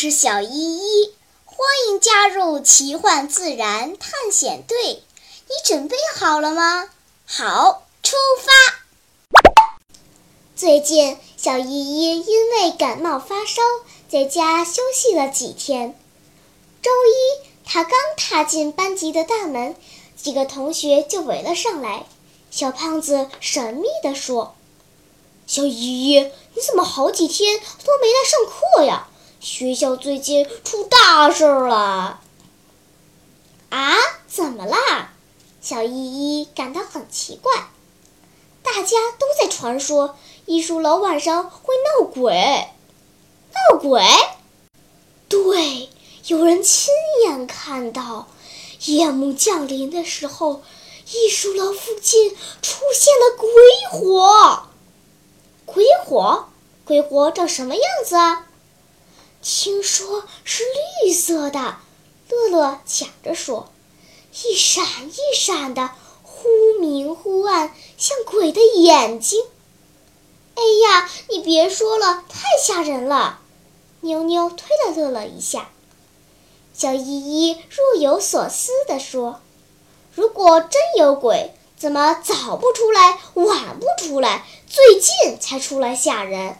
是小依依，欢迎加入奇幻自然探险队。你准备好了吗？好，出发。最近，小依依因为感冒发烧，在家休息了几天。周一，她刚踏进班级的大门，几个同学就围了上来。小胖子神秘地说：“小依依，你怎么好几天都没来上课呀？”学校最近出大事了！啊，怎么啦？小依依感到很奇怪。大家都在传说艺术楼晚上会闹鬼。闹鬼？对，有人亲眼看到，夜幕降临的时候，艺术楼附近出现了鬼火。鬼火？鬼火长什么样子啊？听说是绿色的，乐乐抢着说：“一闪一闪的，忽明忽暗，像鬼的眼睛。”哎呀，你别说了，太吓人了！妞妞推了乐乐一下。小依依若有所思地说：“如果真有鬼，怎么早不出来，晚不出来，最近才出来吓人？”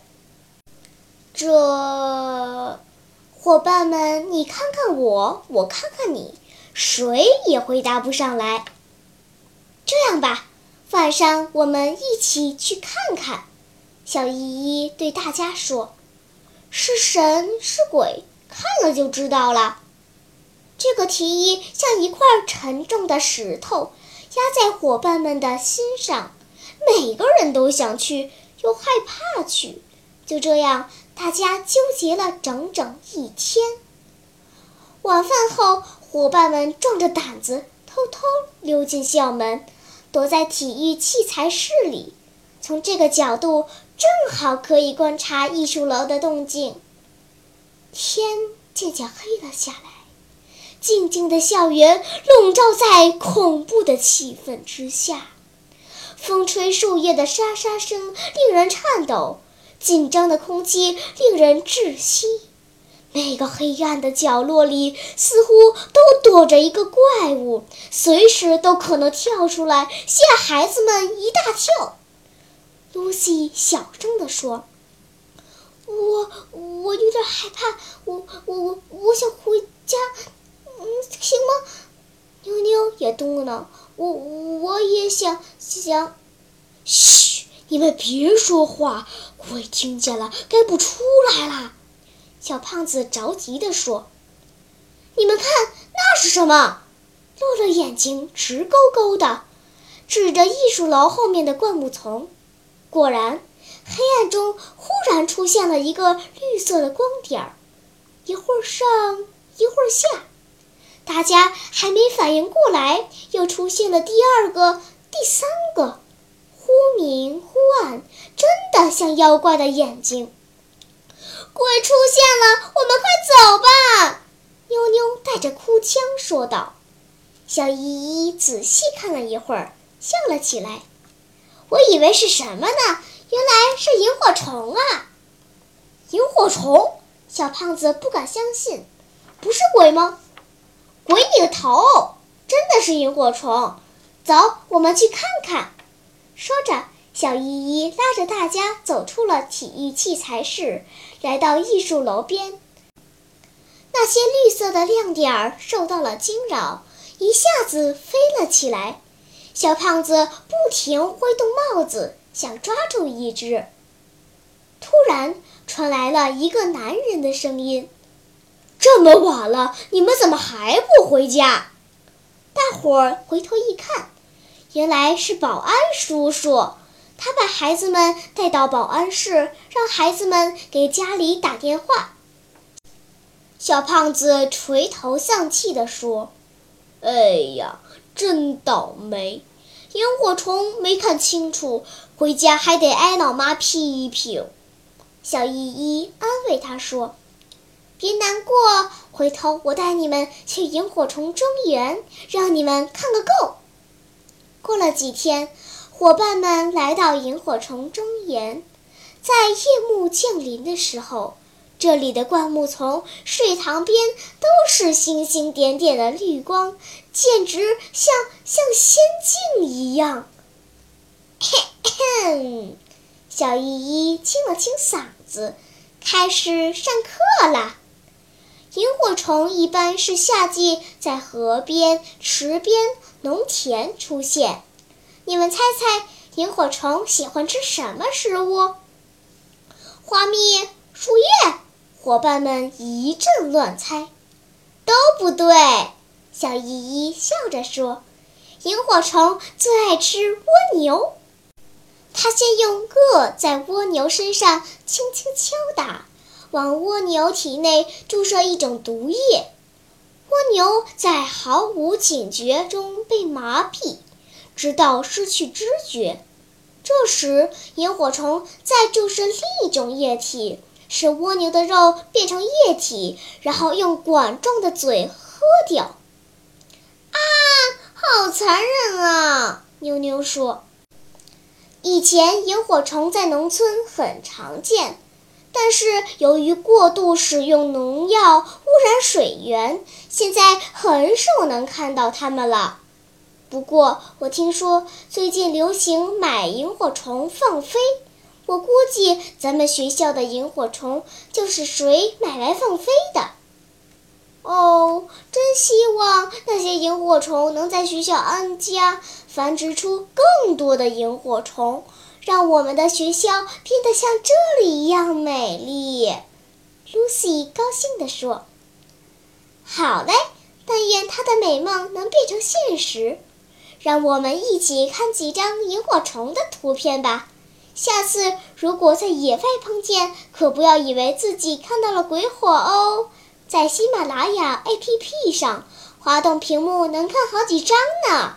这伙伴们，你看看我，我看看你，谁也回答不上来。这样吧，晚上我们一起去看看。小依依对大家说：“是神是鬼，看了就知道了。”这个提议像一块沉重的石头，压在伙伴们的心上。每个人都想去，又害怕去。就这样。大家纠结了整整一天。晚饭后，伙伴们壮着胆子偷偷溜进校门，躲在体育器材室里。从这个角度，正好可以观察艺术楼的动静。天渐渐黑了下来，静静的校园笼罩在恐怖的气氛之下。风吹树叶的沙沙声令人颤抖。紧张的空气令人窒息，每个黑暗的角落里似乎都躲着一个怪物，随时都可能跳出来吓孩子们一大跳。露西小声地说：“我我有点害怕，我我我我想回家，嗯，行吗？”妞妞也动了，我我也想想，嘘。你们别说话，鬼听见了该不出来啦！小胖子着急地说：“你们看，那是什么？”乐乐眼睛直勾勾的，指着艺术楼后面的灌木丛。果然，黑暗中忽然出现了一个绿色的光点儿，一会儿上，一会儿下。大家还没反应过来，又出现了第二个、第三个。忽明忽暗，真的像妖怪的眼睛。鬼出现了，我们快走吧！妞妞带着哭腔说道。小依依仔细看了一会儿，笑了起来。我以为是什么呢？原来是萤火虫啊！萤火虫？小胖子不敢相信。不是鬼吗？鬼你个头！真的是萤火虫。走，我们去看看。说着，小依依拉着大家走出了体育器材室，来到艺术楼边。那些绿色的亮点儿受到了惊扰，一下子飞了起来。小胖子不停挥动帽子，想抓住一只。突然，传来了一个男人的声音：“这么晚了，你们怎么还不回家？”大伙儿回头一看。原来是保安叔叔，他把孩子们带到保安室，让孩子们给家里打电话。小胖子垂头丧气地说：“哎呀，真倒霉！萤火虫没看清楚，回家还得挨老妈批评。”小依依安慰他说：“别难过，回头我带你们去萤火虫庄园，让你们看个够。”过了几天，伙伴们来到萤火虫庄园，在夜幕降临的时候，这里的灌木丛、水塘边都是星星点点的绿光，简直像像仙境一样。小依依清了清嗓子，开始上课啦。萤火虫一般是夏季在河边、池边、农田出现。你们猜猜，萤火虫喜欢吃什么食物？花蜜、树叶？伙伴们一阵乱猜，都不对。小依依笑着说：“萤火虫最爱吃蜗牛。它先用颚在蜗牛身上轻轻敲打，往蜗牛体内注射一种毒液。蜗牛在毫无警觉中被麻痹，直到失去知觉。这时，萤火虫再注射另一种液体。”使蜗牛的肉变成液体，然后用管状的嘴喝掉。啊，好残忍啊！妞妞说：“以前萤火虫在农村很常见，但是由于过度使用农药污染水源，现在很少能看到它们了。不过，我听说最近流行买萤火虫放飞。”我估计咱们学校的萤火虫就是谁买来放飞的。哦，真希望那些萤火虫能在学校安家，繁殖出更多的萤火虫，让我们的学校变得像这里一样美丽。Lucy 高兴地说：“好嘞，但愿她的美梦能变成现实。让我们一起看几张萤火虫的图片吧。”下次如果在野外碰见，可不要以为自己看到了鬼火哦。在喜马拉雅 APP 上，滑动屏幕能看好几张呢。